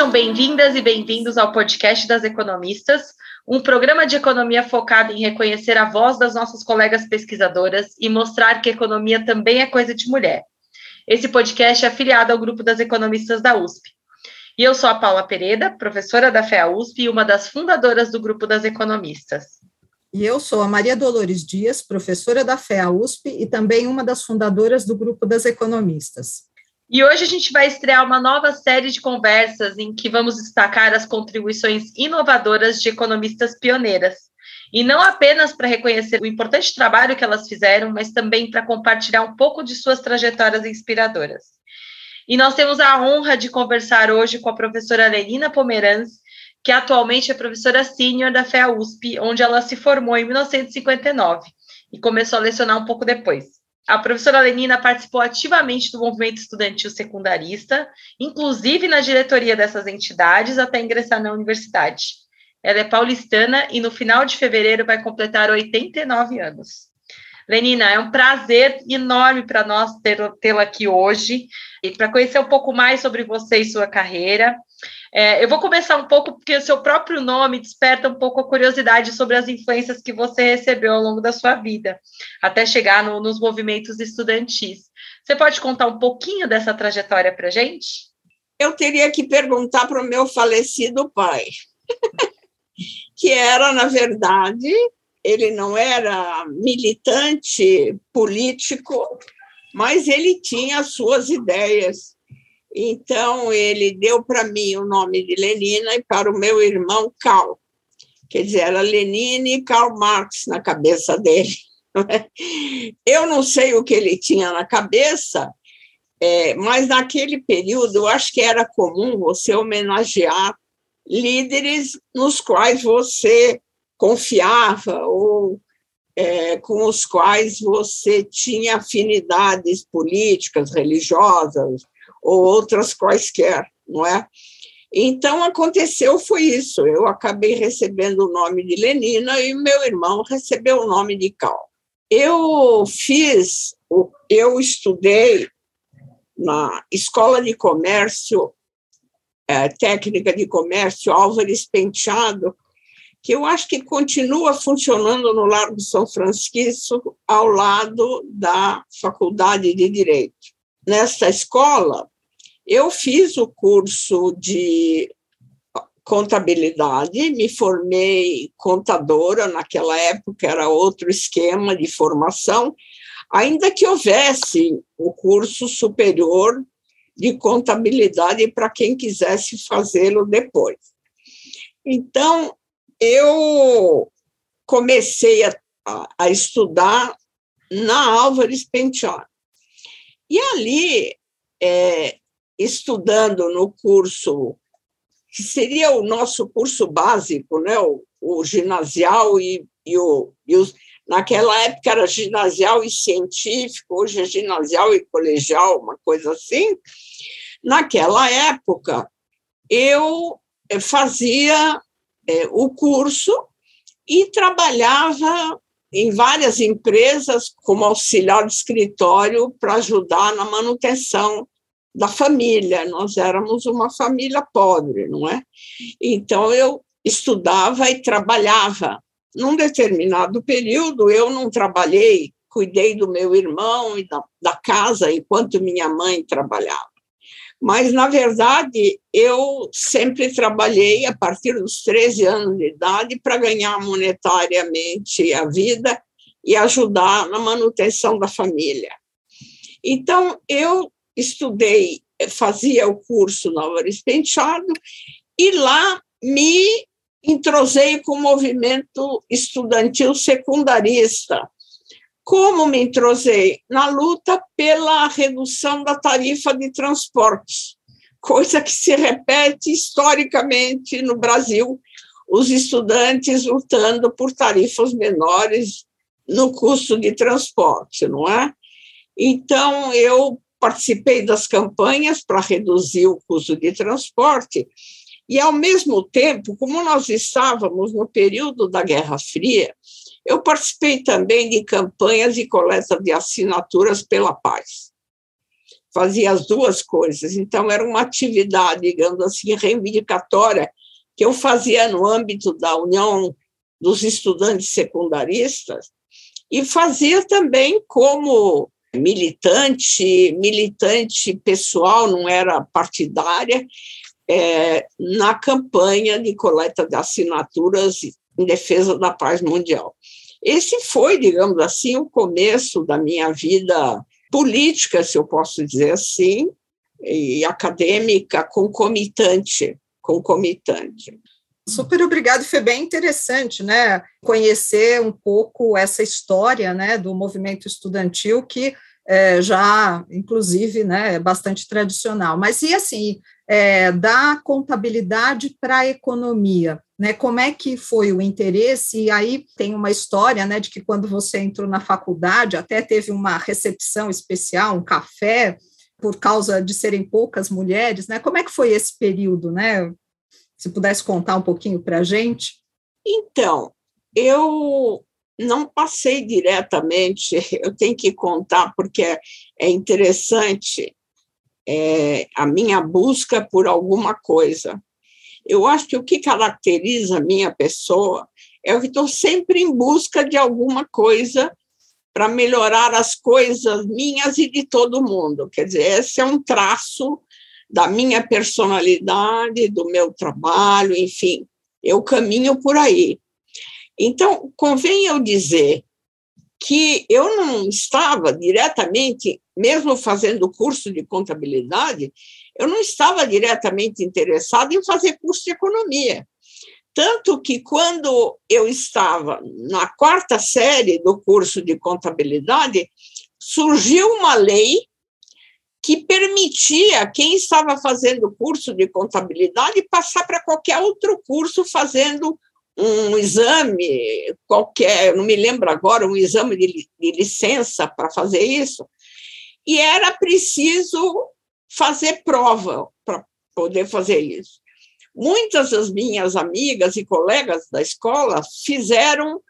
Sejam bem-vindas e bem-vindos ao podcast das economistas, um programa de economia focado em reconhecer a voz das nossas colegas pesquisadoras e mostrar que economia também é coisa de mulher. Esse podcast é afiliado ao grupo das economistas da USP. E eu sou a Paula Pereira, professora da FEA USP e uma das fundadoras do grupo das economistas. E eu sou a Maria Dolores Dias, professora da FEA USP e também uma das fundadoras do grupo das economistas. E hoje a gente vai estrear uma nova série de conversas em que vamos destacar as contribuições inovadoras de economistas pioneiras. E não apenas para reconhecer o importante trabalho que elas fizeram, mas também para compartilhar um pouco de suas trajetórias inspiradoras. E nós temos a honra de conversar hoje com a professora Lenina Pomeranz, que atualmente é professora sênior da FEA USP, onde ela se formou em 1959 e começou a lecionar um pouco depois. A professora Lenina participou ativamente do movimento estudantil secundarista, inclusive na diretoria dessas entidades, até ingressar na universidade. Ela é paulistana e no final de fevereiro vai completar 89 anos. Lenina, é um prazer enorme para nós tê-la aqui hoje e para conhecer um pouco mais sobre você e sua carreira. É, eu vou começar um pouco, porque o seu próprio nome desperta um pouco a curiosidade sobre as influências que você recebeu ao longo da sua vida, até chegar no, nos movimentos estudantis. Você pode contar um pouquinho dessa trajetória para gente? Eu teria que perguntar para o meu falecido pai, que era, na verdade, ele não era militante político, mas ele tinha as suas ideias então, ele deu para mim o nome de Lenina e para o meu irmão Karl. Quer dizer, era Lenine e Karl Marx na cabeça dele. Eu não sei o que ele tinha na cabeça, é, mas naquele período eu acho que era comum você homenagear líderes nos quais você confiava ou é, com os quais você tinha afinidades políticas, religiosas, ou outras quaisquer, não é? Então, aconteceu foi isso. Eu acabei recebendo o nome de Lenina e meu irmão recebeu o nome de Cal. Eu fiz, eu estudei na Escola de Comércio, é, Técnica de Comércio Álvares Penteado, que eu acho que continua funcionando no Largo São Francisco, ao lado da Faculdade de Direito. Nessa escola, eu fiz o curso de contabilidade, me formei contadora, naquela época era outro esquema de formação, ainda que houvesse o curso superior de contabilidade para quem quisesse fazê-lo depois. Então, eu comecei a, a, estudar na Álvares Penteado. E ali é, estudando no curso, que seria o nosso curso básico, né? o, o ginasial e, e, o, e os, naquela época era ginasial e científico, hoje é ginasial e colegial, uma coisa assim. Naquela época, eu eh, fazia é, o curso e trabalhava em várias empresas como auxiliar de escritório para ajudar na manutenção da família, nós éramos uma família pobre, não é? Então eu estudava e trabalhava. Num determinado período, eu não trabalhei, cuidei do meu irmão e da, da casa enquanto minha mãe trabalhava. Mas, na verdade, eu sempre trabalhei a partir dos 13 anos de idade para ganhar monetariamente a vida e ajudar na manutenção da família. Então, eu estudei, fazia o curso Álvares Penteado, e lá me entrosei com o movimento estudantil secundarista. Como me entrosei? Na luta pela redução da tarifa de transportes, coisa que se repete historicamente no Brasil, os estudantes lutando por tarifas menores no custo de transporte, não é? Então, eu participei das campanhas para reduzir o custo de transporte, e, ao mesmo tempo, como nós estávamos no período da Guerra Fria, eu participei também de campanhas e coleta de assinaturas pela paz. fazia as duas coisas. Então, era uma atividade, digamos assim, reivindicatória, que eu fazia no âmbito da União dos Estudantes Secundaristas, e fazia também como militante, militante pessoal, não era partidária, é, na campanha de coleta de assinaturas em defesa da paz mundial. Esse foi, digamos assim, o começo da minha vida política, se eu posso dizer assim, e acadêmica concomitante, concomitante. Super obrigado, foi bem interessante, né? Conhecer um pouco essa história, né, do movimento estudantil que é, já, inclusive, né, é bastante tradicional. Mas e assim, é, da contabilidade para a economia, né? Como é que foi o interesse? E aí tem uma história, né, de que quando você entrou na faculdade, até teve uma recepção especial, um café, por causa de serem poucas mulheres, né? Como é que foi esse período, né? Se pudesse contar um pouquinho para a gente. Então, eu não passei diretamente, eu tenho que contar, porque é interessante é, a minha busca por alguma coisa. Eu acho que o que caracteriza a minha pessoa é que estou sempre em busca de alguma coisa para melhorar as coisas minhas e de todo mundo. Quer dizer, esse é um traço da minha personalidade, do meu trabalho, enfim, eu caminho por aí. Então, convém eu dizer que eu não estava diretamente, mesmo fazendo curso de contabilidade, eu não estava diretamente interessada em fazer curso de economia. Tanto que, quando eu estava na quarta série do curso de contabilidade, surgiu uma lei que permitia quem estava fazendo curso de contabilidade passar para qualquer outro curso fazendo um exame qualquer, não me lembro agora, um exame de, de licença para fazer isso, e era preciso fazer prova para poder fazer isso. Muitas das minhas amigas e colegas da escola fizeram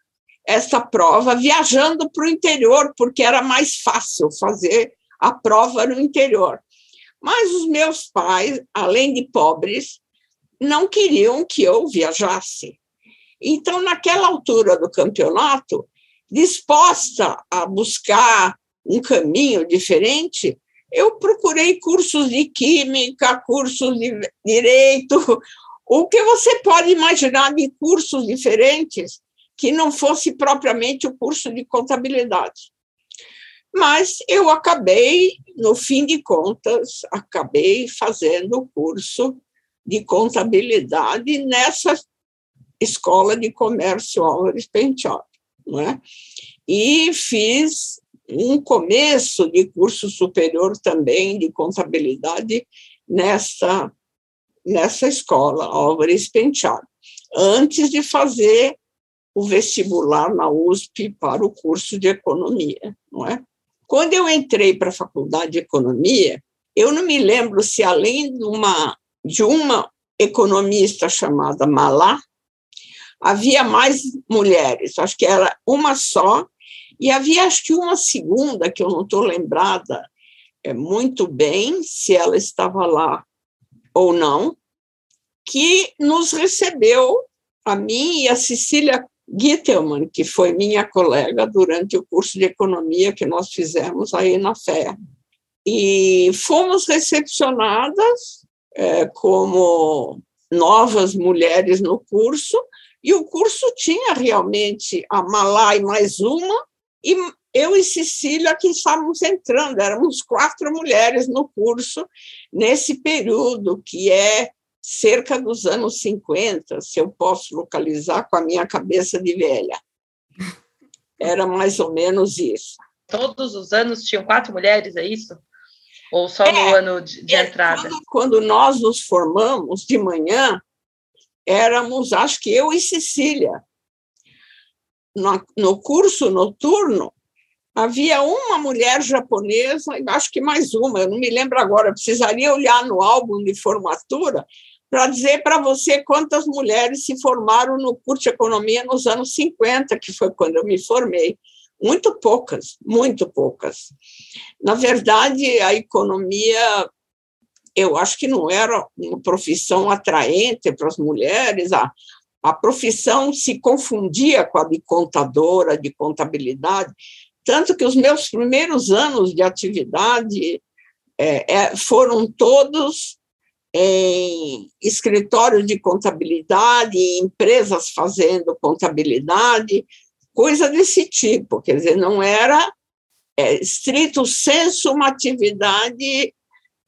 essa prova viajando para o interior, porque era mais fácil fazer a prova no interior. Mas os meus pais, além de pobres, não queriam que eu viajasse. Então, naquela altura do campeonato, disposta a buscar um caminho diferente, eu procurei cursos de química, cursos de direito, o que você pode imaginar de cursos diferentes que não fosse propriamente o curso de contabilidade. Mas eu acabei, no fim de contas, acabei fazendo o curso de contabilidade nessa Escola de Comércio Álvares Penteado, né? E fiz um começo de curso superior também de contabilidade nessa nessa escola Álvares Penteado, antes de fazer o vestibular na USP para o curso de economia, não é? Quando eu entrei para a faculdade de economia, eu não me lembro se além de uma de uma economista chamada Malá, havia mais mulheres, acho que era uma só, e havia acho que uma segunda, que eu não estou lembrada é, muito bem se ela estava lá ou não, que nos recebeu, a mim e a Cecília Gittelman, que foi minha colega durante o curso de economia que nós fizemos aí na FE. E fomos recepcionadas é, como novas mulheres no curso, e o curso tinha realmente a Malai mais uma, e eu e Cecília que estávamos entrando, éramos quatro mulheres no curso nesse período, que é cerca dos anos 50, se eu posso localizar com a minha cabeça de velha. Era mais ou menos isso. Todos os anos tinham quatro mulheres, é isso? Ou só é, no ano de, de é, entrada? Quando, quando nós nos formamos de manhã, éramos, acho que eu e Cecília. No, curso noturno, havia uma mulher japonesa, e acho que mais uma, eu não me lembro agora, precisaria olhar no álbum de formatura para dizer para você quantas mulheres se formaram no curso de economia nos anos 50, que foi quando eu me formei. muito poucas, muito poucas. Na verdade, a economia, eu acho que não era uma profissão atraente para as mulheres, a, a profissão se confundia com a de contadora, de contabilidade, tanto que os meus primeiros anos de atividade é, é, foram todos em escritórios de contabilidade, em empresas fazendo contabilidade, coisa desse tipo. Quer dizer, não era é, estrito senso uma atividade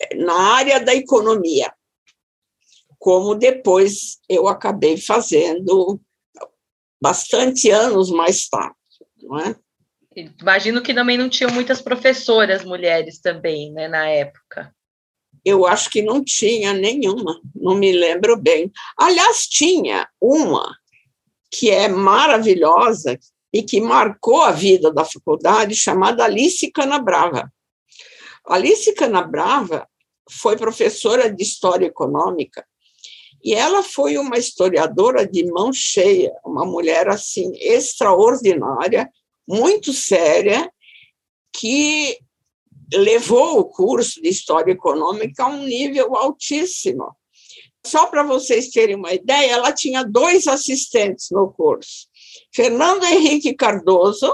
é, na área da economia, como depois eu acabei fazendo bastante anos mais tarde, não é? Imagino que também não tinham muitas professoras mulheres também, né, na época. Eu acho que não tinha nenhuma, não me lembro bem. Aliás, tinha uma que é maravilhosa e que marcou a vida da faculdade, chamada Alice Canabrava. Alice Canabrava foi professora de História Econômica e ela foi uma historiadora de mão cheia, uma mulher assim extraordinária, muito séria, que levou o curso de História Econômica a um nível altíssimo. Só para vocês terem uma ideia, ela tinha dois assistentes no curso, Fernando Henrique Cardoso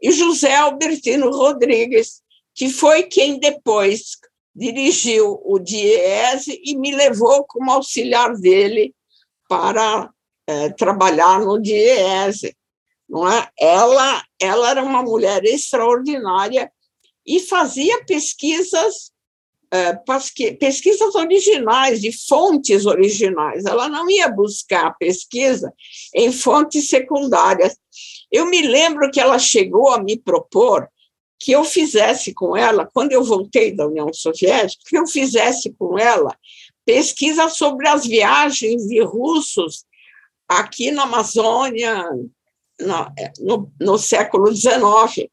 e José Albertino Rodrigues, que foi quem depois dirigiu o DIESE e me levou como auxiliar dele para é, trabalhar no DIESE. Não é? ela, ela era uma mulher extraordinária e fazia pesquisas é, pesquisas originais, de fontes originais. Ela não ia buscar pesquisa em fontes secundárias. Eu me lembro que ela chegou a me propor que eu fizesse com ela, quando eu voltei da União Soviética, que eu fizesse com ela pesquisa sobre as viagens de russos aqui na Amazônia no, no século XIX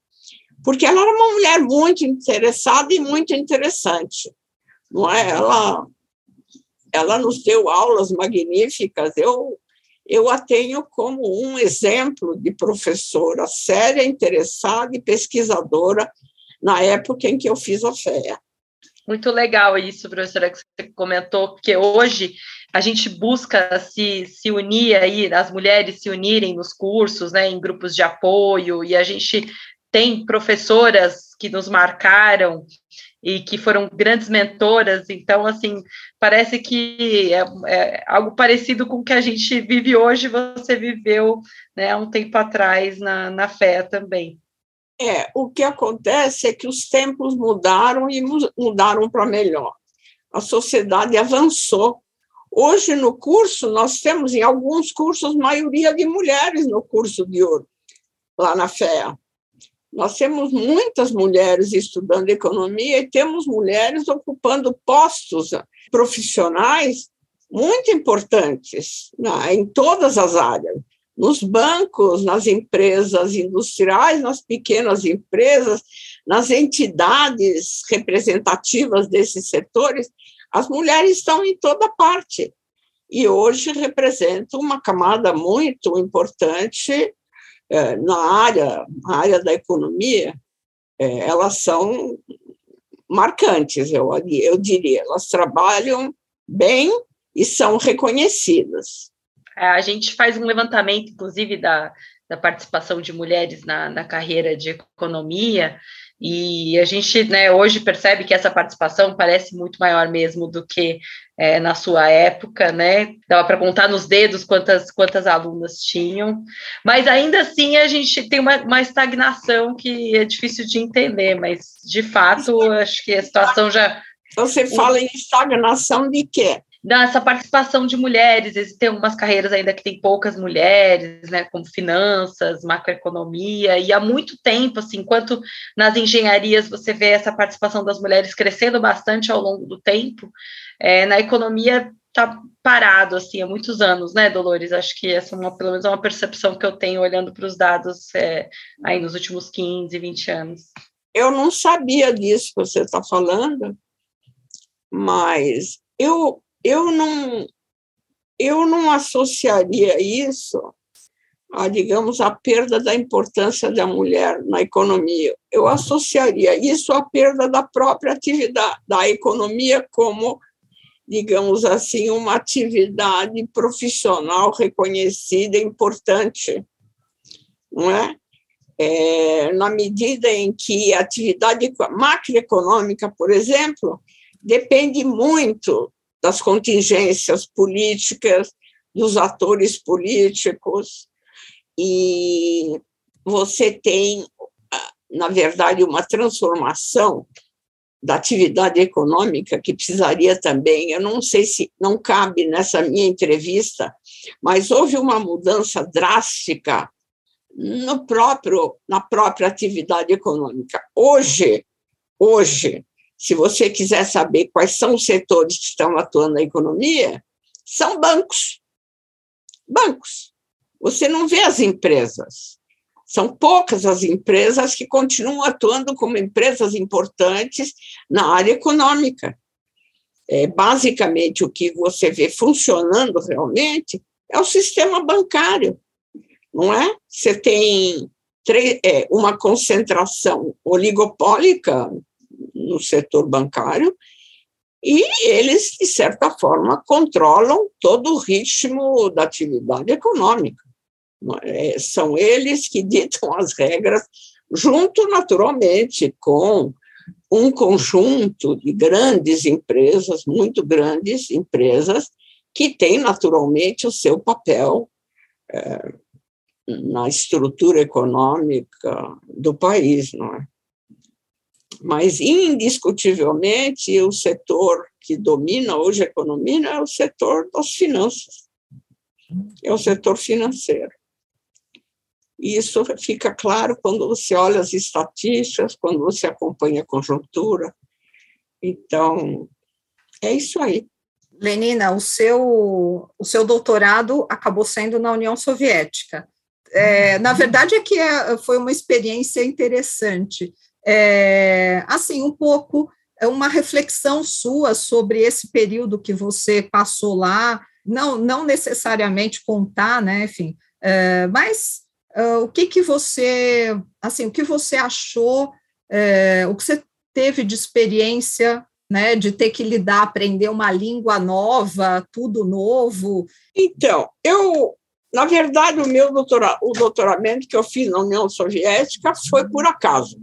porque ela era uma mulher muito interessada e muito interessante, não é? Ela, ela nos deu aulas magníficas. Eu, eu a tenho como um exemplo de professora séria, interessada e pesquisadora na época em que eu fiz a FEA. Muito legal isso, professora, que você comentou, porque hoje a gente busca se, se unir aí, as mulheres se unirem nos cursos, né, em grupos de apoio, e a gente tem professoras que nos marcaram e que foram grandes mentoras, então, assim, parece que é, é, algo parecido com o que a gente vive hoje, você viveu, né, um tempo atrás na, na fé também. É, o que acontece é que os tempos mudaram e mudaram para melhor. A sociedade avançou. Hoje, no curso, nós temos, em alguns cursos, maioria de mulheres no curso de ouro, lá na FEA. Nós temos muitas mulheres estudando economia e temos mulheres ocupando postos profissionais muito importantes né, em todas as áreas. Nos bancos, nas empresas industriais, nas pequenas empresas, nas entidades representativas desses setores, as mulheres estão em toda parte. E hoje representam uma camada muito importante é, na área, área da economia, é, elas são marcantes, eu, eu diria. Elas trabalham bem e são reconhecidas. É, a gente faz um levantamento, inclusive, da, da participação de mulheres na, na carreira de economia, e a gente né, hoje percebe que essa participação parece muito maior mesmo do que é, na sua época, né? Dava para contar nos dedos quantas, quantas alunas tinham, mas ainda assim a gente tem uma, uma estagnação que é difícil de entender, mas de fato acho que a situação já. Você fala em estagnação de quê? Dessa participação de mulheres. Existem algumas carreiras ainda que tem poucas mulheres, né, como finanças, macroeconomia, e há muito tempo, assim, enquanto nas engenharias você vê essa participação das mulheres crescendo bastante ao longo do tempo, é, na economia está parado, assim, há muitos anos, né, Dolores? Acho que essa é uma, pelo menos é uma percepção que eu tenho olhando para os dados é, aí nos últimos 15, 20 anos. Eu não sabia disso que você está falando, mas eu eu não, eu não associaria isso a, digamos, a perda da importância da mulher na economia. Eu associaria isso à perda da própria atividade, da economia como, digamos assim, uma atividade profissional reconhecida, importante, não é? é na medida em que a atividade macroeconômica, por exemplo, depende muito das contingências políticas, dos atores políticos, e você tem, na verdade, uma transformação da atividade econômica que precisaria também, eu não sei se não cabe nessa minha entrevista, mas houve uma mudança drástica no próprio na própria atividade econômica. Hoje, hoje, se você quiser saber quais são os setores que estão atuando na economia, são bancos. Bancos. Você não vê as empresas. São poucas as empresas que continuam atuando como empresas importantes na área econômica. É, basicamente, o que você vê funcionando realmente é o sistema bancário, não é? Você tem é, uma concentração oligopólica no setor bancário e eles, de certa forma, controlam todo o ritmo da atividade econômica. É? São eles que ditam as regras, junto, naturalmente, com um conjunto de grandes empresas, muito grandes empresas, que têm, naturalmente, o seu papel é, na estrutura econômica do país, não é? Mas, indiscutivelmente, o setor que domina hoje a economia é o setor das finanças, é o setor financeiro. E isso fica claro quando você olha as estatísticas, quando você acompanha a conjuntura. Então, é isso aí. Lenina, o seu, o seu doutorado acabou sendo na União Soviética. É, na verdade, é que é, foi uma experiência interessante é, assim, um pouco é uma reflexão sua sobre esse período que você passou lá, não, não necessariamente contar, né, enfim, é, mas é, o que que você, assim, o que você achou, é, o que você teve de experiência, né, de ter que lidar, aprender uma língua nova, tudo novo? Então, eu, na verdade, o meu doutorado, o doutoramento que eu fiz na União Soviética foi por acaso.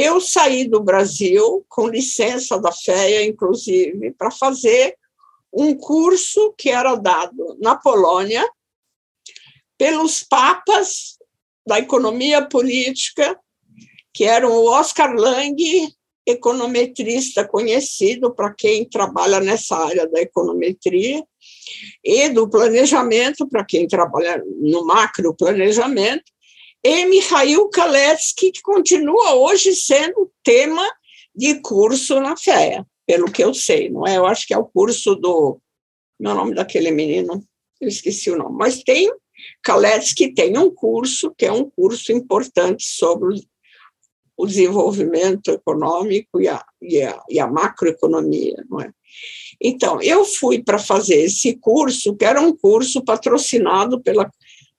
Eu saí do Brasil, com licença da FEA, inclusive, para fazer um curso que era dado na Polônia pelos papas da economia política, que eram o Oscar Lang, econometrista conhecido para quem trabalha nessa área da econometria, e do planejamento, para quem trabalha no macro planejamento, e Mikhail Kaletsky, que continua hoje sendo tema de curso na FEA, pelo que eu sei, não é? Eu acho que é o curso do. Meu nome daquele menino, eu esqueci o nome, mas tem. Kaletsky tem um curso, que é um curso importante sobre o desenvolvimento econômico e a, e a, e a macroeconomia, não é? Então, eu fui para fazer esse curso, que era um curso patrocinado pela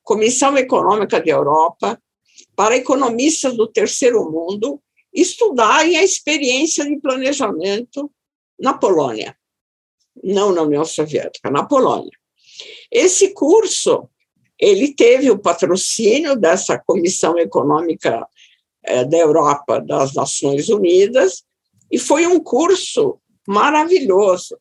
Comissão Econômica da Europa, para economistas do terceiro mundo estudarem a experiência de planejamento na Polônia, não na União Soviética, na Polônia. Esse curso, ele teve o patrocínio dessa Comissão Econômica eh, da Europa das Nações Unidas e foi um curso maravilhoso.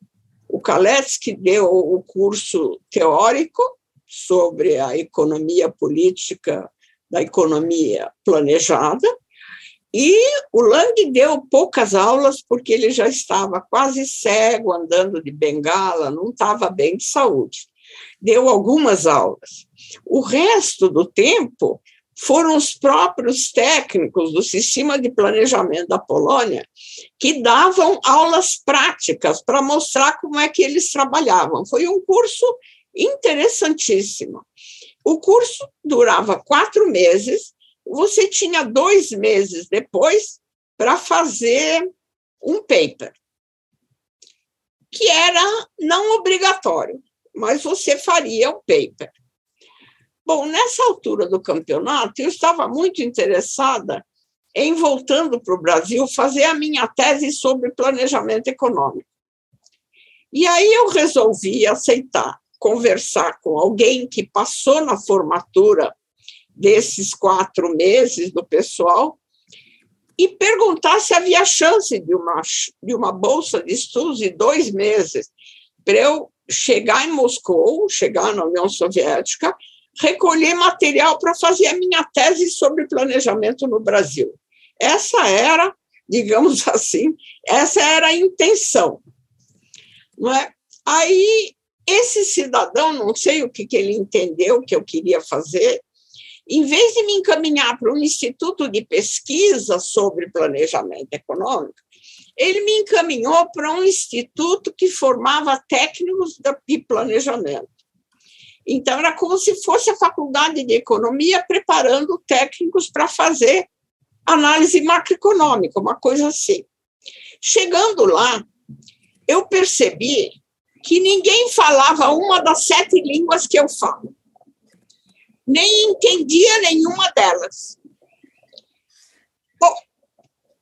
O Kaletsky deu o curso teórico sobre a economia política da economia planejada, e o Lang deu poucas aulas porque ele já estava quase cego, andando de bengala, não estava bem de saúde. Deu algumas aulas. O resto do tempo foram os próprios técnicos do sistema de planejamento da Polônia que davam aulas práticas para mostrar como é que eles trabalhavam. Foi um curso interessantíssima. O curso durava quatro meses, você tinha dois meses depois para fazer um paper, que era não obrigatório, mas você faria o paper. Bom, nessa altura do campeonato, eu estava muito interessada em, voltando para o Brasil, fazer a minha tese sobre planejamento econômico. E aí eu resolvi aceitar conversar com alguém que passou na formatura desses quatro meses do pessoal e perguntar se havia chance de uma, de uma bolsa de estudos de dois meses para eu chegar em Moscou, chegar na União Soviética, recolher material para fazer a minha tese sobre planejamento no Brasil. Essa era, digamos assim, essa era a intenção. Não é? Aí, esse cidadão, não sei o que, que ele entendeu que eu queria fazer, em vez de me encaminhar para um instituto de pesquisa sobre planejamento econômico, ele me encaminhou para um instituto que formava técnicos de planejamento. Então, era como se fosse a faculdade de economia preparando técnicos para fazer análise macroeconômica, uma coisa assim. Chegando lá, eu percebi que ninguém falava uma das sete línguas que eu falo nem entendia nenhuma delas. Bom,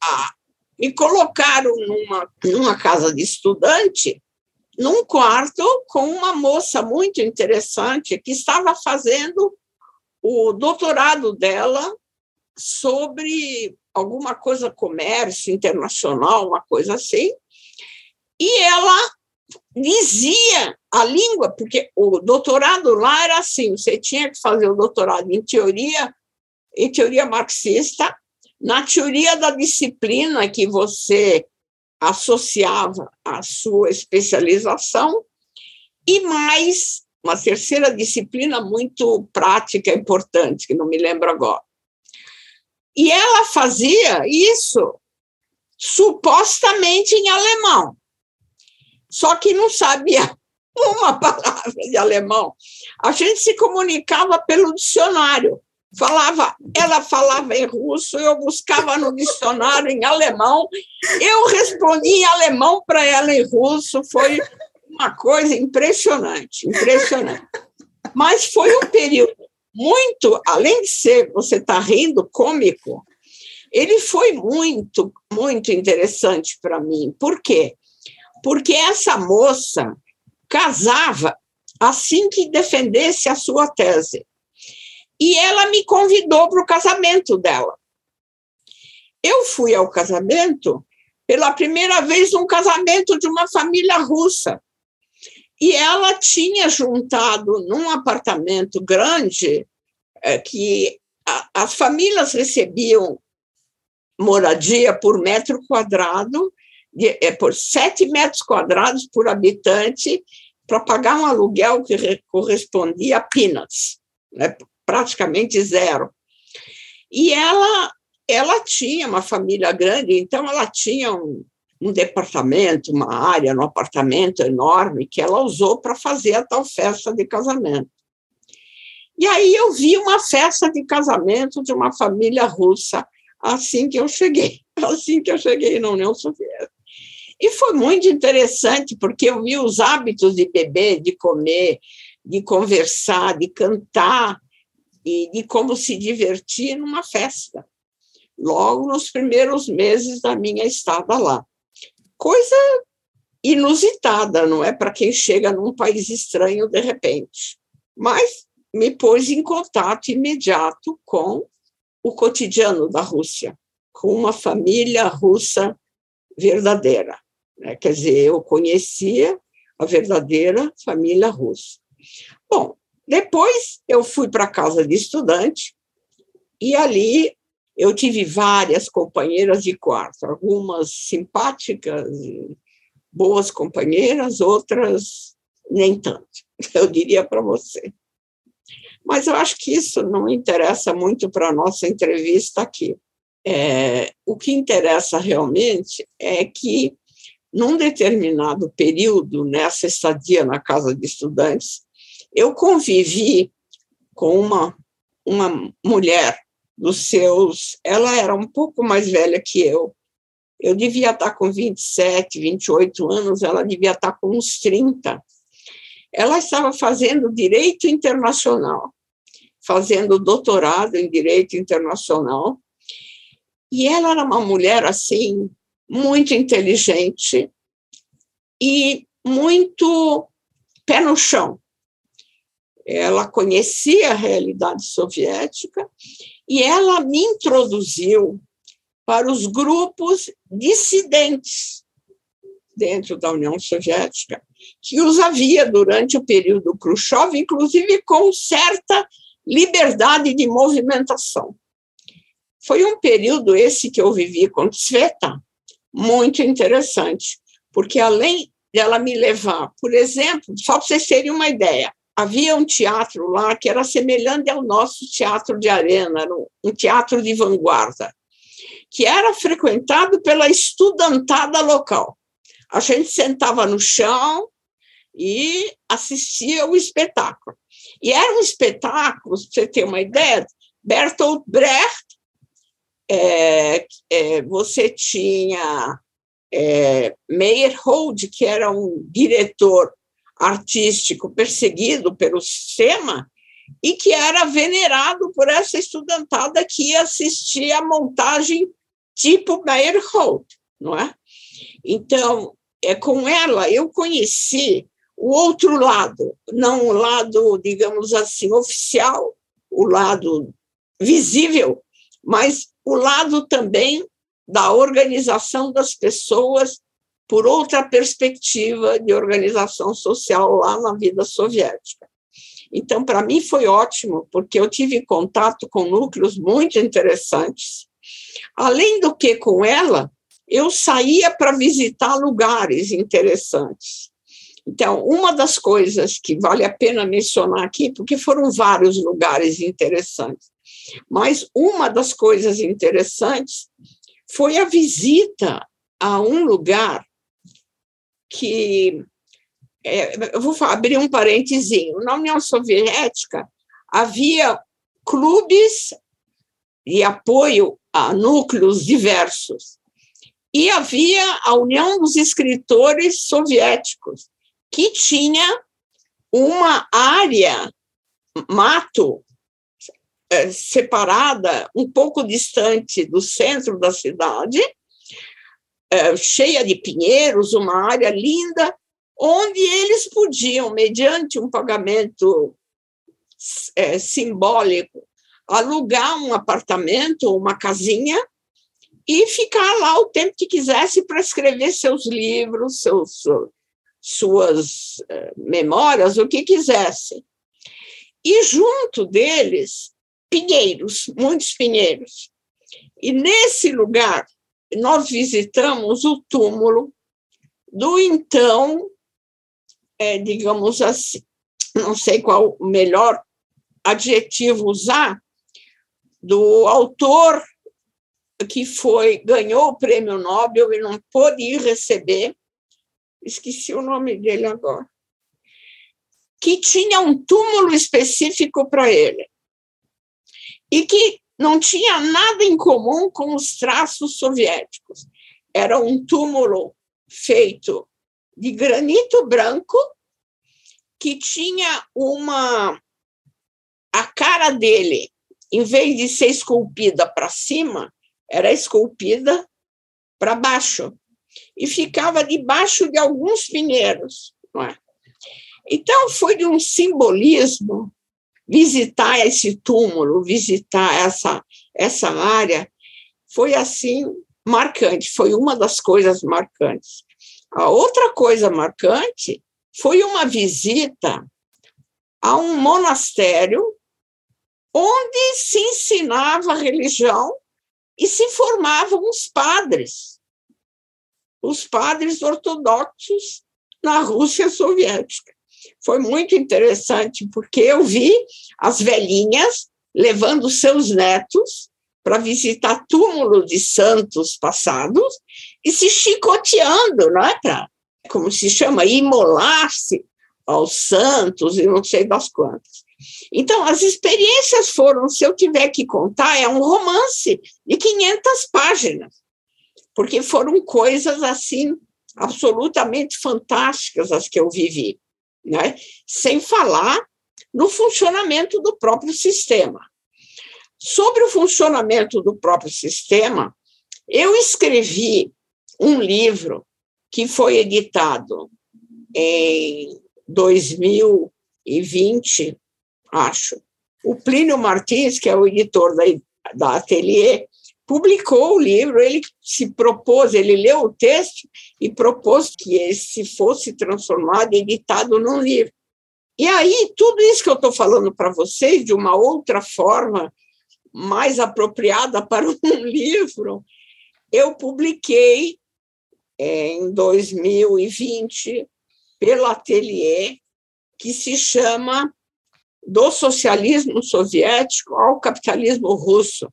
ah, me colocaram numa, numa casa de estudante, num quarto, com uma moça muito interessante que estava fazendo o doutorado dela sobre alguma coisa comércio internacional, uma coisa assim, e ela dizia a língua, porque o doutorado lá era assim, você tinha que fazer o doutorado em teoria, em teoria marxista, na teoria da disciplina que você associava à sua especialização, e mais uma terceira disciplina muito prática importante, que não me lembro agora. E ela fazia isso supostamente em alemão só que não sabia uma palavra de alemão. A gente se comunicava pelo dicionário. Falava, ela falava em russo, eu buscava no dicionário em alemão, eu respondia em alemão para ela em russo, foi uma coisa impressionante, impressionante. Mas foi um período muito, além de ser, você está rindo, cômico, ele foi muito, muito interessante para mim. Por quê? Porque essa moça casava assim que defendesse a sua tese. E ela me convidou para o casamento dela. Eu fui ao casamento pela primeira vez num casamento de uma família russa. E ela tinha juntado num apartamento grande é, que as famílias recebiam moradia por metro quadrado de, é, por 7 metros quadrados por habitante para pagar um aluguel que correspondia a peanuts, né, praticamente zero. E ela, ela tinha uma família grande, então ela tinha um, um departamento, uma área no apartamento enorme que ela usou para fazer a tal festa de casamento. E aí eu vi uma festa de casamento de uma família russa assim que eu cheguei, assim que eu cheguei na União Soviética. E foi muito interessante, porque eu vi os hábitos de beber, de comer, de conversar, de cantar e de como se divertir numa festa, logo nos primeiros meses da minha estada lá. Coisa inusitada, não é? Para quem chega num país estranho de repente. Mas me pôs em contato imediato com o cotidiano da Rússia, com uma família russa verdadeira. Né? Quer dizer, eu conhecia a verdadeira família russa. Bom, depois eu fui para casa de estudante e ali eu tive várias companheiras de quarto, algumas simpáticas, boas companheiras, outras nem tanto, eu diria para você. Mas eu acho que isso não interessa muito para a nossa entrevista aqui. É, o que interessa realmente é que num determinado período, nessa estadia na casa de estudantes, eu convivi com uma, uma mulher dos seus. Ela era um pouco mais velha que eu. Eu devia estar com 27, 28 anos, ela devia estar com uns 30. Ela estava fazendo direito internacional. fazendo doutorado em Direito Internacional. E ela era uma mulher, assim, muito inteligente e muito pé no chão. Ela conhecia a realidade soviética e ela me introduziu para os grupos dissidentes dentro da União Soviética, que os havia durante o período Khrushchev, inclusive com certa liberdade de movimentação. Foi um período esse que eu vivi com Sveta, muito interessante, porque além dela me levar, por exemplo, só para vocês terem uma ideia, havia um teatro lá que era semelhante ao nosso teatro de arena, um teatro de vanguarda, que era frequentado pela estudantada local. A gente sentava no chão e assistia o espetáculo. E era um espetáculo, para você ter uma ideia, Bertolt Brecht, é, é, você tinha é, Meyerhold, que era um diretor artístico perseguido pelo sistema e que era venerado por essa estudantada que ia assistir a montagem tipo Meyerhold, não é? Então, é com ela eu conheci o outro lado, não o lado, digamos assim, oficial, o lado visível, mas o lado também da organização das pessoas por outra perspectiva de organização social lá na vida soviética. Então, para mim foi ótimo, porque eu tive contato com núcleos muito interessantes. Além do que, com ela, eu saía para visitar lugares interessantes. Então, uma das coisas que vale a pena mencionar aqui, porque foram vários lugares interessantes, mas uma das coisas interessantes foi a visita a um lugar que. É, eu vou abrir um parentezinho. Na União Soviética havia clubes de apoio a núcleos diversos. E havia a União dos Escritores Soviéticos, que tinha uma área, mato, é, separada, um pouco distante do centro da cidade, é, cheia de pinheiros, uma área linda, onde eles podiam, mediante um pagamento é, simbólico, alugar um apartamento ou uma casinha e ficar lá o tempo que quisesse para escrever seus livros, seus, suas eh, memórias, o que quisesse. E junto deles, pinheiros, muitos pinheiros. E nesse lugar, nós visitamos o túmulo do então, é, digamos assim, não sei qual o melhor adjetivo usar, do autor que foi ganhou o prêmio Nobel e não pôde ir receber, esqueci o nome dele agora, que tinha um túmulo específico para ele e que não tinha nada em comum com os traços soviéticos. Era um túmulo feito de granito branco que tinha uma a cara dele, em vez de ser esculpida para cima, era esculpida para baixo e ficava debaixo de alguns pinheiros. Não é? Então, foi de um simbolismo visitar esse túmulo, visitar essa, essa área, foi assim marcante, foi uma das coisas marcantes. A outra coisa marcante foi uma visita a um monastério onde se ensinava a religião e se formavam os padres, os padres ortodoxos na Rússia soviética. Foi muito interessante, porque eu vi as velhinhas levando seus netos para visitar túmulo de santos passados e se chicoteando, não é? Pra, como se chama, imolar-se aos santos e não sei das quantas. Então, as experiências foram, se eu tiver que contar, é um romance de 500 páginas, porque foram coisas assim absolutamente fantásticas as que eu vivi, né? Sem falar no funcionamento do próprio sistema. Sobre o funcionamento do próprio sistema, eu escrevi um livro que foi editado em 2020, acho. O Plínio Martins, que é o editor da, da Atelier, publicou o livro, ele se propôs, ele leu o texto e propôs que esse fosse transformado, editado num livro. E aí, tudo isso que eu estou falando para vocês, de uma outra forma, mais apropriada para um livro, eu publiquei é, em 2020 pelo Atelier, que se chama Do Socialismo Soviético ao Capitalismo Russo,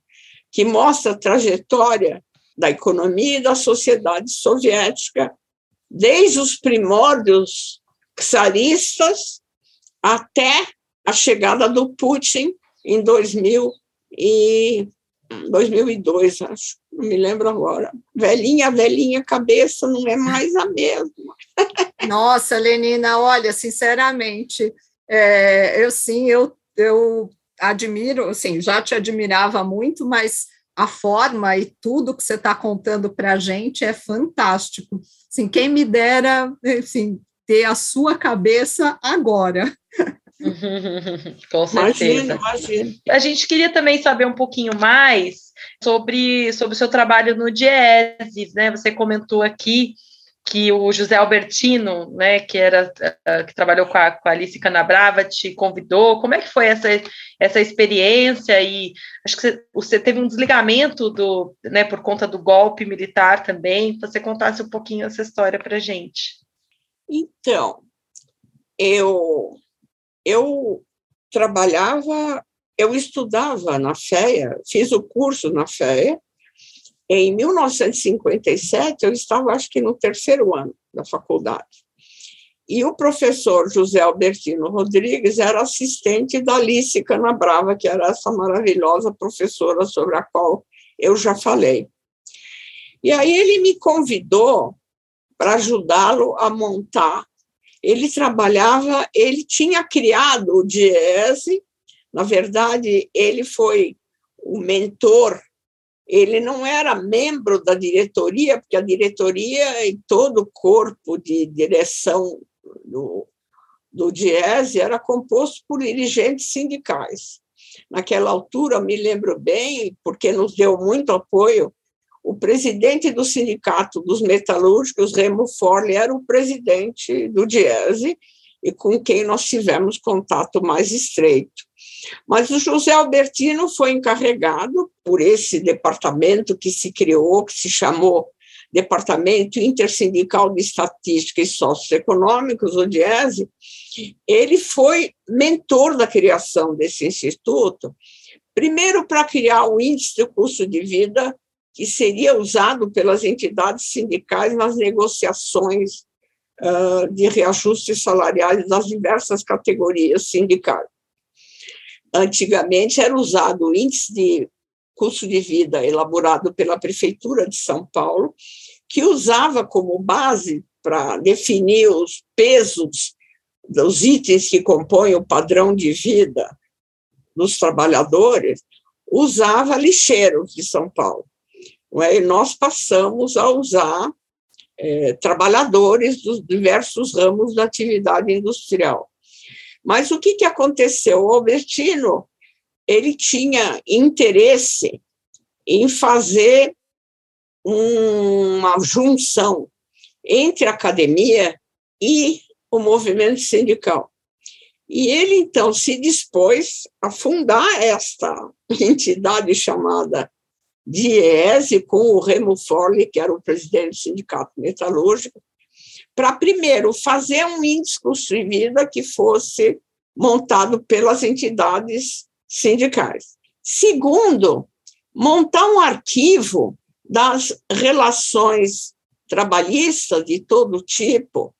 que mostra a trajetória da economia e da sociedade soviética desde os primórdios czaristas até a chegada do Putin em 2000 e 2002, acho, não me lembro agora. Velhinha, velhinha, cabeça não é mais a mesma. Nossa, Lenina, olha, sinceramente, é, eu sim, eu, eu admiro, assim, já te admirava muito, mas a forma e tudo que você está contando para a gente é fantástico. Assim, quem me dera, assim, ter a sua cabeça agora. Com certeza. Imagina, imagina. A gente queria também saber um pouquinho mais sobre, sobre o seu trabalho no Dieses, né? Você comentou aqui que o José Albertino, né, que era uh, que trabalhou com a, com a Alice Canabrava, te convidou. Como é que foi essa, essa experiência? E acho que você, você teve um desligamento do, né, por conta do golpe militar também. Você contasse um pouquinho essa história para gente. Então, eu eu trabalhava, eu estudava na FEA, fiz o curso na FEA, em 1957, eu estava, acho que, no terceiro ano da faculdade. E o professor José Albertino Rodrigues era assistente da Alice Canabrava, que era essa maravilhosa professora sobre a qual eu já falei. E aí ele me convidou para ajudá-lo a montar. Ele trabalhava, ele tinha criado o Diese, na verdade, ele foi o mentor ele não era membro da diretoria, porque a diretoria e todo o corpo de direção do, do Diese era composto por dirigentes sindicais. Naquela altura, me lembro bem, porque nos deu muito apoio, o presidente do sindicato dos metalúrgicos, Remo Forli, era o presidente do Diese e com quem nós tivemos contato mais estreito. Mas o José Albertino foi encarregado por esse departamento que se criou, que se chamou Departamento Intersindical de Estatística e Socioeconômicos, o DIESE, ele foi mentor da criação desse instituto, primeiro para criar o índice de custo de vida que seria usado pelas entidades sindicais nas negociações de reajustes salariais das diversas categorias sindicais antigamente era usado o índice de custo de vida elaborado pela Prefeitura de São Paulo, que usava como base para definir os pesos dos itens que compõem o padrão de vida dos trabalhadores, usava lixeiros de São Paulo. E nós passamos a usar é, trabalhadores dos diversos ramos da atividade industrial. Mas o que, que aconteceu? O Albertino ele tinha interesse em fazer uma junção entre a academia e o movimento sindical. E ele, então, se dispôs a fundar esta entidade chamada DIESE, com o Remo Forli, que era o presidente do Sindicato Metalúrgico, para, primeiro, fazer um índice custo de vida que fosse montado pelas entidades sindicais. Segundo, montar um arquivo das relações trabalhistas de todo tipo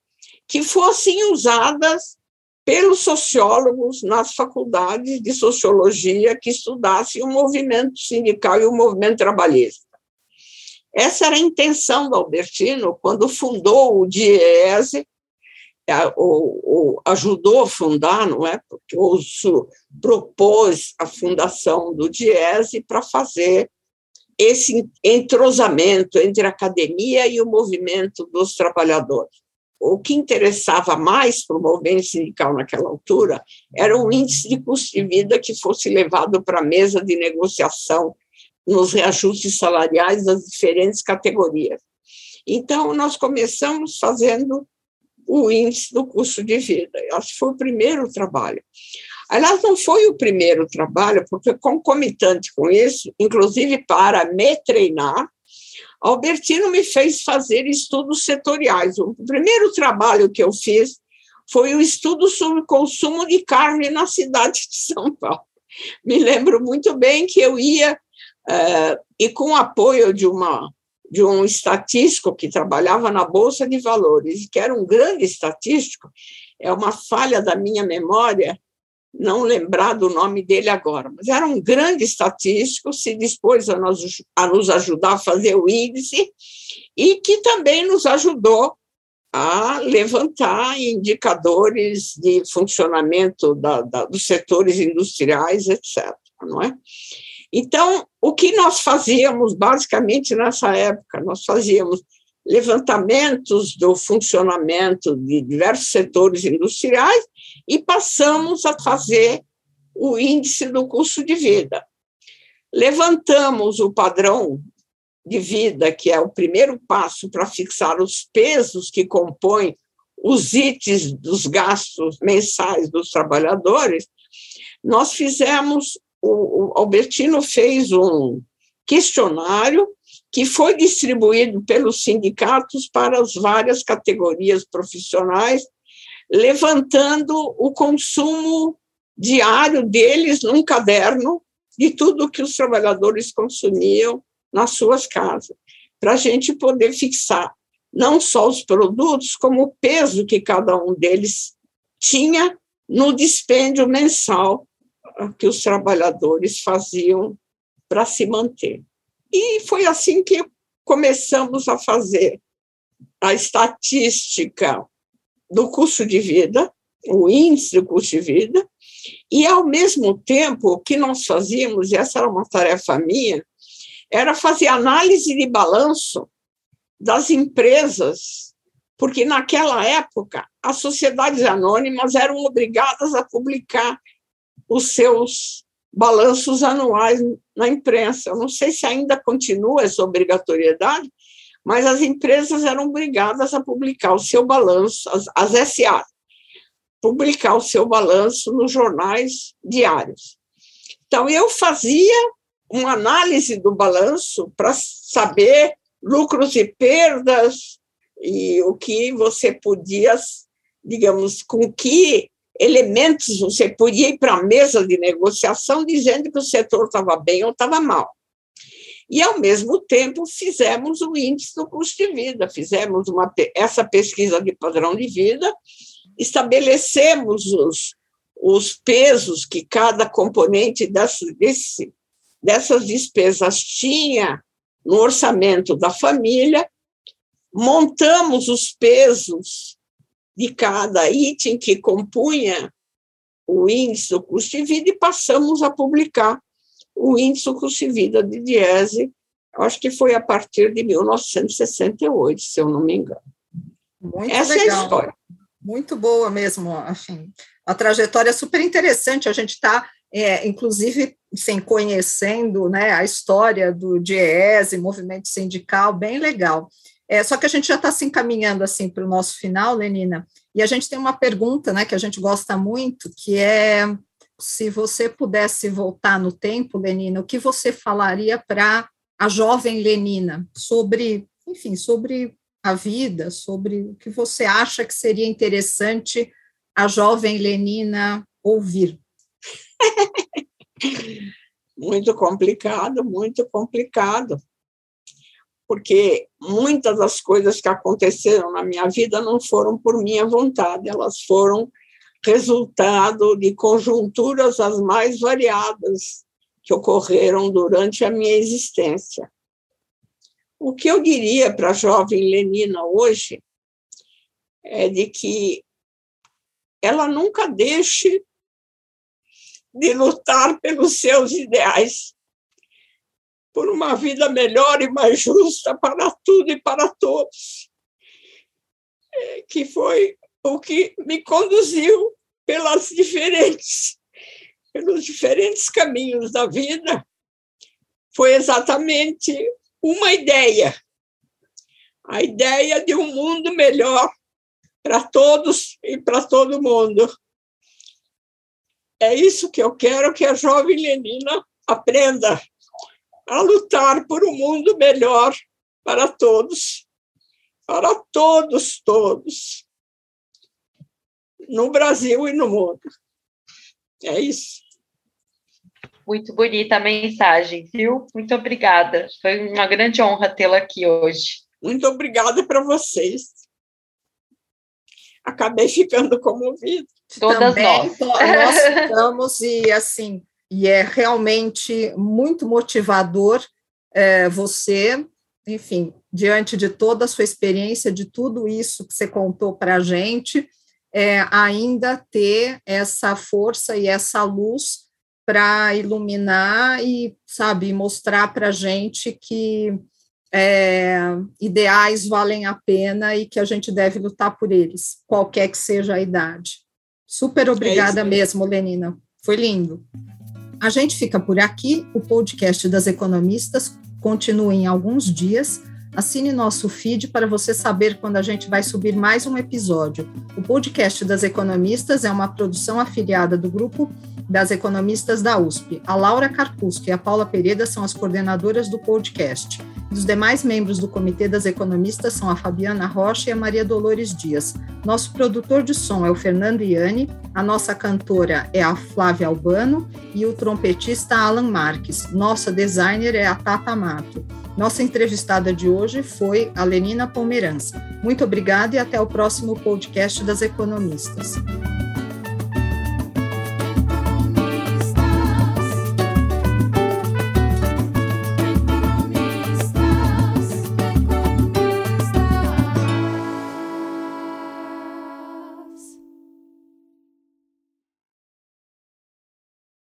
que fossem usadas pelos sociólogos nas faculdades de sociologia que estudassem o movimento sindical e o movimento trabalhista. Essa era a intenção do Albertino quando fundou o DIESE, ou, ou, ajudou a fundar, não é? Porque o propôs a fundação do Diese para fazer esse entrosamento entre a academia e o movimento dos trabalhadores. O que interessava mais para o movimento sindical naquela altura era o índice de custo de vida que fosse levado para a mesa de negociação nos reajustes salariais das diferentes categorias. Então, nós começamos fazendo o índice do custo de vida. Acho que foi o primeiro trabalho. Aliás, não foi o primeiro trabalho, porque concomitante com isso, inclusive para me treinar, Albertino me fez fazer estudos setoriais. O primeiro trabalho que eu fiz foi o estudo sobre consumo de carne na cidade de São Paulo. Me lembro muito bem que eu ia, uh, e com o apoio de uma de um estatístico que trabalhava na Bolsa de Valores, que era um grande estatístico, é uma falha da minha memória não lembrar do nome dele agora, mas era um grande estatístico, se dispôs a nos, a nos ajudar a fazer o índice e que também nos ajudou a levantar indicadores de funcionamento da, da, dos setores industriais, etc. Não é? Então, o que nós fazíamos basicamente nessa época? Nós fazíamos levantamentos do funcionamento de diversos setores industriais e passamos a fazer o índice do custo de vida. Levantamos o padrão de vida, que é o primeiro passo para fixar os pesos que compõem os itens dos gastos mensais dos trabalhadores, nós fizemos o, Albertino fez um questionário que foi distribuído pelos sindicatos para as várias categorias profissionais, levantando o consumo diário deles num caderno de tudo que os trabalhadores consumiam nas suas casas, para a gente poder fixar não só os produtos, como o peso que cada um deles tinha no dispêndio mensal que os trabalhadores faziam para se manter. E foi assim que começamos a fazer a estatística do custo de vida, o índice do custo de vida, e, ao mesmo tempo, o que nós fazíamos, e essa era uma tarefa minha, era fazer análise de balanço das empresas, porque naquela época as sociedades anônimas eram obrigadas a publicar os seus balanços anuais na imprensa. Eu não sei se ainda continua essa obrigatoriedade, mas as empresas eram obrigadas a publicar o seu balanço, as, as SA, publicar o seu balanço nos jornais diários. Então, eu fazia uma análise do balanço para saber lucros e perdas e o que você podia, digamos, com que elementos, você podia ir para a mesa de negociação dizendo que o setor estava bem ou estava mal. E, ao mesmo tempo, fizemos o índice do custo de vida, fizemos uma, essa pesquisa de padrão de vida, estabelecemos os, os pesos que cada componente desse, desse, dessas despesas tinha no orçamento da família, montamos os pesos de cada item que compunha o índice do custo de vida e passamos a publicar o índice do custo de vida de Diese, acho que foi a partir de 1968, se eu não me engano. Muito Essa legal. é a história. Muito boa mesmo, assim, a trajetória é super interessante, a gente está, é, inclusive, sem conhecendo né, a história do DIESE, movimento sindical, bem legal. É, só que a gente já está se encaminhando assim para o nosso final, Lenina, e a gente tem uma pergunta né, que a gente gosta muito, que é se você pudesse voltar no tempo, Lenina, o que você falaria para a jovem Lenina sobre, enfim, sobre a vida, sobre o que você acha que seria interessante a jovem Lenina ouvir? muito complicado, muito complicado porque muitas das coisas que aconteceram na minha vida não foram por minha vontade, elas foram resultado de conjunturas as mais variadas que ocorreram durante a minha existência. O que eu diria para a jovem Lenina hoje é de que ela nunca deixe de lutar pelos seus ideais, por uma vida melhor e mais justa para tudo e para todos, que foi o que me conduziu pelas diferentes, pelos diferentes caminhos da vida, foi exatamente uma ideia, a ideia de um mundo melhor para todos e para todo mundo. É isso que eu quero que a jovem Lenina aprenda a lutar por um mundo melhor para todos, para todos, todos, no Brasil e no mundo. É isso. Muito bonita a mensagem, viu? Muito obrigada. Foi uma grande honra tê-la aqui hoje. Muito obrigada para vocês acabei ficando comovida. Todas Também, nós. nós ficamos e assim, e é realmente muito motivador é, você, enfim, diante de toda a sua experiência, de tudo isso que você contou para a gente, é, ainda ter essa força e essa luz para iluminar e, sabe, mostrar para a gente que é, ideais valem a pena e que a gente deve lutar por eles, qualquer que seja a idade. Super obrigada é mesmo, Lenina. Foi lindo. A gente fica por aqui. O podcast das economistas continua em alguns dias. Assine nosso feed para você saber quando a gente vai subir mais um episódio. O podcast das economistas é uma produção afiliada do grupo das economistas da USP. A Laura Carcusco e a Paula Pereira são as coordenadoras do podcast. Os demais membros do Comitê das Economistas são a Fabiana Rocha e a Maria Dolores Dias. Nosso produtor de som é o Fernando Iani, a nossa cantora é a Flávia Albano e o trompetista Alan Marques. Nossa designer é a Tata Mato. Nossa entrevistada de hoje foi a Lenina Pomerança. Muito obrigada e até o próximo podcast das Economistas.